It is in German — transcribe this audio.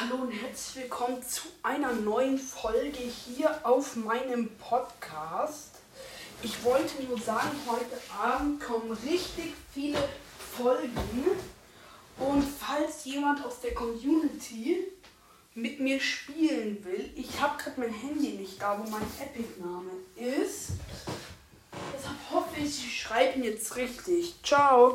Hallo und herzlich willkommen zu einer neuen Folge hier auf meinem Podcast. Ich wollte nur sagen, heute Abend kommen richtig viele Folgen. Und falls jemand aus der Community mit mir spielen will, ich habe gerade mein Handy nicht da, wo mein Epic-Name ist. Deshalb hoffe ich, ich schreibe ihn jetzt richtig. Ciao.